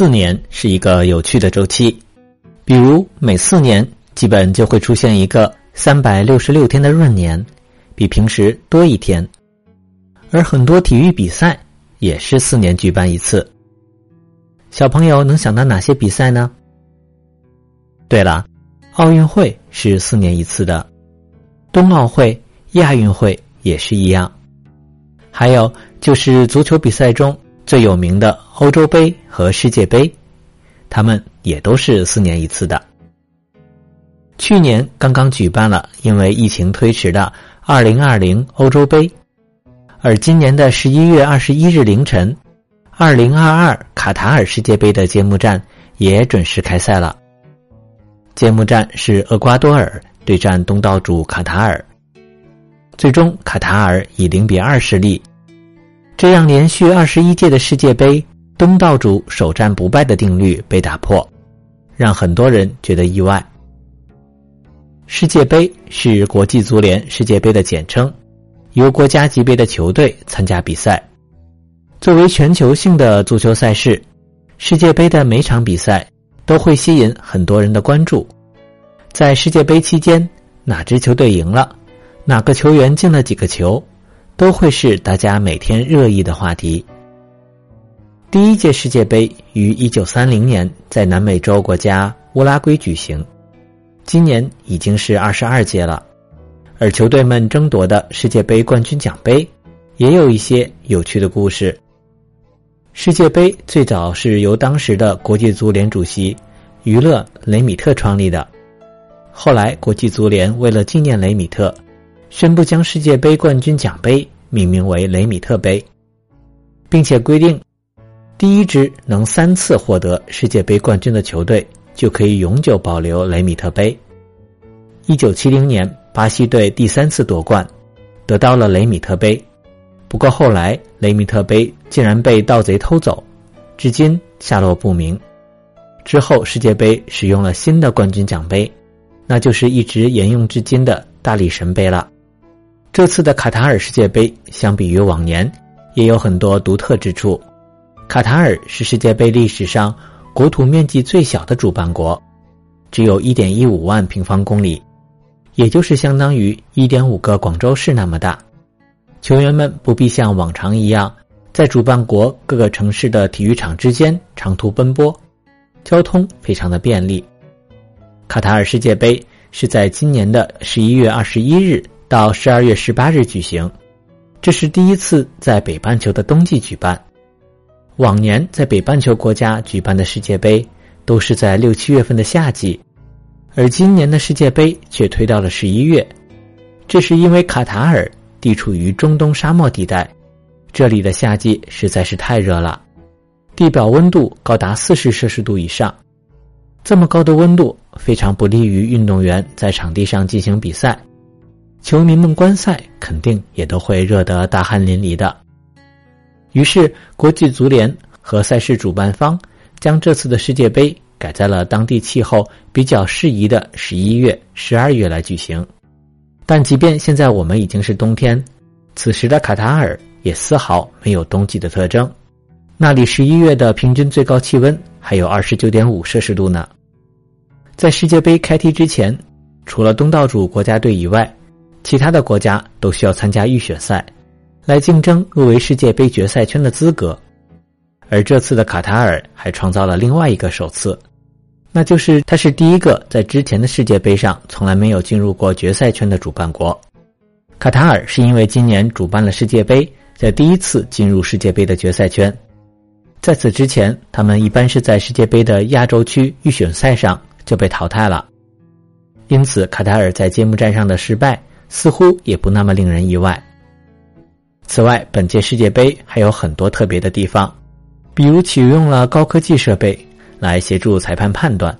四年是一个有趣的周期，比如每四年基本就会出现一个三百六十六天的闰年，比平时多一天。而很多体育比赛也是四年举办一次。小朋友能想到哪些比赛呢？对了，奥运会是四年一次的，冬奥会、亚运会也是一样。还有就是足球比赛中最有名的欧洲杯和世界杯，他们也都是四年一次的。去年刚刚举办了因为疫情推迟的二零二零欧洲杯，而今年的十一月二十一日凌晨，二零二二卡塔尔世界杯的揭幕战也准时开赛了。揭幕战是厄瓜多尔对战东道主卡塔尔。最终，卡塔尔以零比二失利，这样连续二十一届的世界杯东道主首战不败的定律被打破，让很多人觉得意外。世界杯是国际足联世界杯的简称，由国家级别的球队参加比赛。作为全球性的足球赛事，世界杯的每场比赛都会吸引很多人的关注。在世界杯期间，哪支球队赢了？哪个球员进了几个球，都会是大家每天热议的话题。第一届世界杯于一九三零年在南美洲国家乌拉圭举行，今年已经是二十二届了。而球队们争夺的世界杯冠军奖杯，也有一些有趣的故事。世界杯最早是由当时的国际足联主席娱乐雷米特创立的，后来国际足联为了纪念雷米特。宣布将世界杯冠军奖杯命名为雷米特杯，并且规定，第一支能三次获得世界杯冠军的球队就可以永久保留雷米特杯。一九七零年，巴西队第三次夺冠，得到了雷米特杯。不过后来，雷米特杯竟然被盗贼偷走，至今下落不明。之后，世界杯使用了新的冠军奖杯，那就是一直沿用至今的大力神杯了。这次的卡塔尔世界杯相比于往年，也有很多独特之处。卡塔尔是世界杯历史上国土面积最小的主办国，只有一点一五万平方公里，也就是相当于一点五个广州市那么大。球员们不必像往常一样在主办国各个城市的体育场之间长途奔波，交通非常的便利。卡塔尔世界杯是在今年的十一月二十一日。到十二月十八日举行，这是第一次在北半球的冬季举办。往年在北半球国家举办的世界杯都是在六七月份的夏季，而今年的世界杯却推到了十一月。这是因为卡塔尔地处于中东沙漠地带，这里的夏季实在是太热了，地表温度高达四十摄氏度以上。这么高的温度非常不利于运动员在场地上进行比赛。球迷们观赛肯定也都会热得大汗淋漓的。于是，国际足联和赛事主办方将这次的世界杯改在了当地气候比较适宜的十一月、十二月来举行。但即便现在我们已经是冬天，此时的卡塔尔也丝毫没有冬季的特征。那里十一月的平均最高气温还有二十九点五摄氏度呢。在世界杯开踢之前，除了东道主国家队以外，其他的国家都需要参加预选赛，来竞争入围世界杯决赛圈的资格。而这次的卡塔尔还创造了另外一个首次，那就是它是第一个在之前的世界杯上从来没有进入过决赛圈的主办国。卡塔尔是因为今年主办了世界杯，在第一次进入世界杯的决赛圈。在此之前，他们一般是在世界杯的亚洲区预选赛上就被淘汰了。因此，卡塔尔在揭幕战上的失败。似乎也不那么令人意外。此外，本届世界杯还有很多特别的地方，比如启用了高科技设备来协助裁判判断，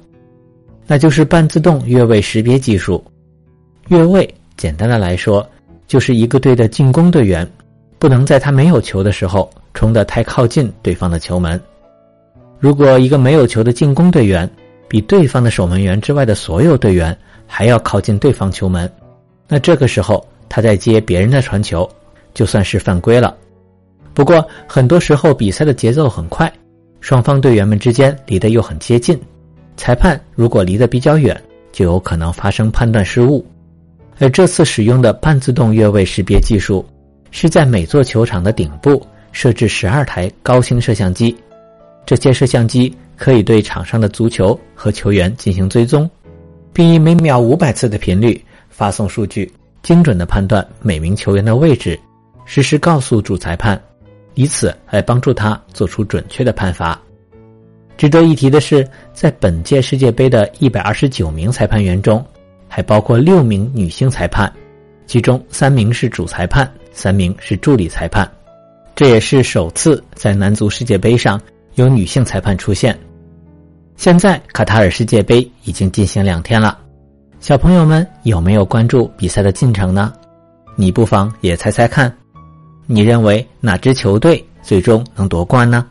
那就是半自动越位识别技术。越位，简单的来说，就是一个队的进攻队员不能在他没有球的时候冲得太靠近对方的球门。如果一个没有球的进攻队员比对方的守门员之外的所有队员还要靠近对方球门。那这个时候，他在接别人的传球，就算是犯规了。不过，很多时候比赛的节奏很快，双方队员们之间离得又很接近，裁判如果离得比较远，就有可能发生判断失误。而这次使用的半自动越位识别技术，是在每座球场的顶部设置十二台高清摄像机，这些摄像机可以对场上的足球和球员进行追踪，并以每秒五百次的频率发送数据，精准的判断每名球员的位置，实时告诉主裁判，以此来帮助他做出准确的判罚。值得一提的是，在本届世界杯的一百二十九名裁判员中。还包括六名女性裁判，其中三名是主裁判，三名是助理裁判。这也是首次在男足世界杯上有女性裁判出现。现在卡塔尔世界杯已经进行两天了，小朋友们有没有关注比赛的进程呢？你不妨也猜猜看，你认为哪支球队最终能夺冠呢？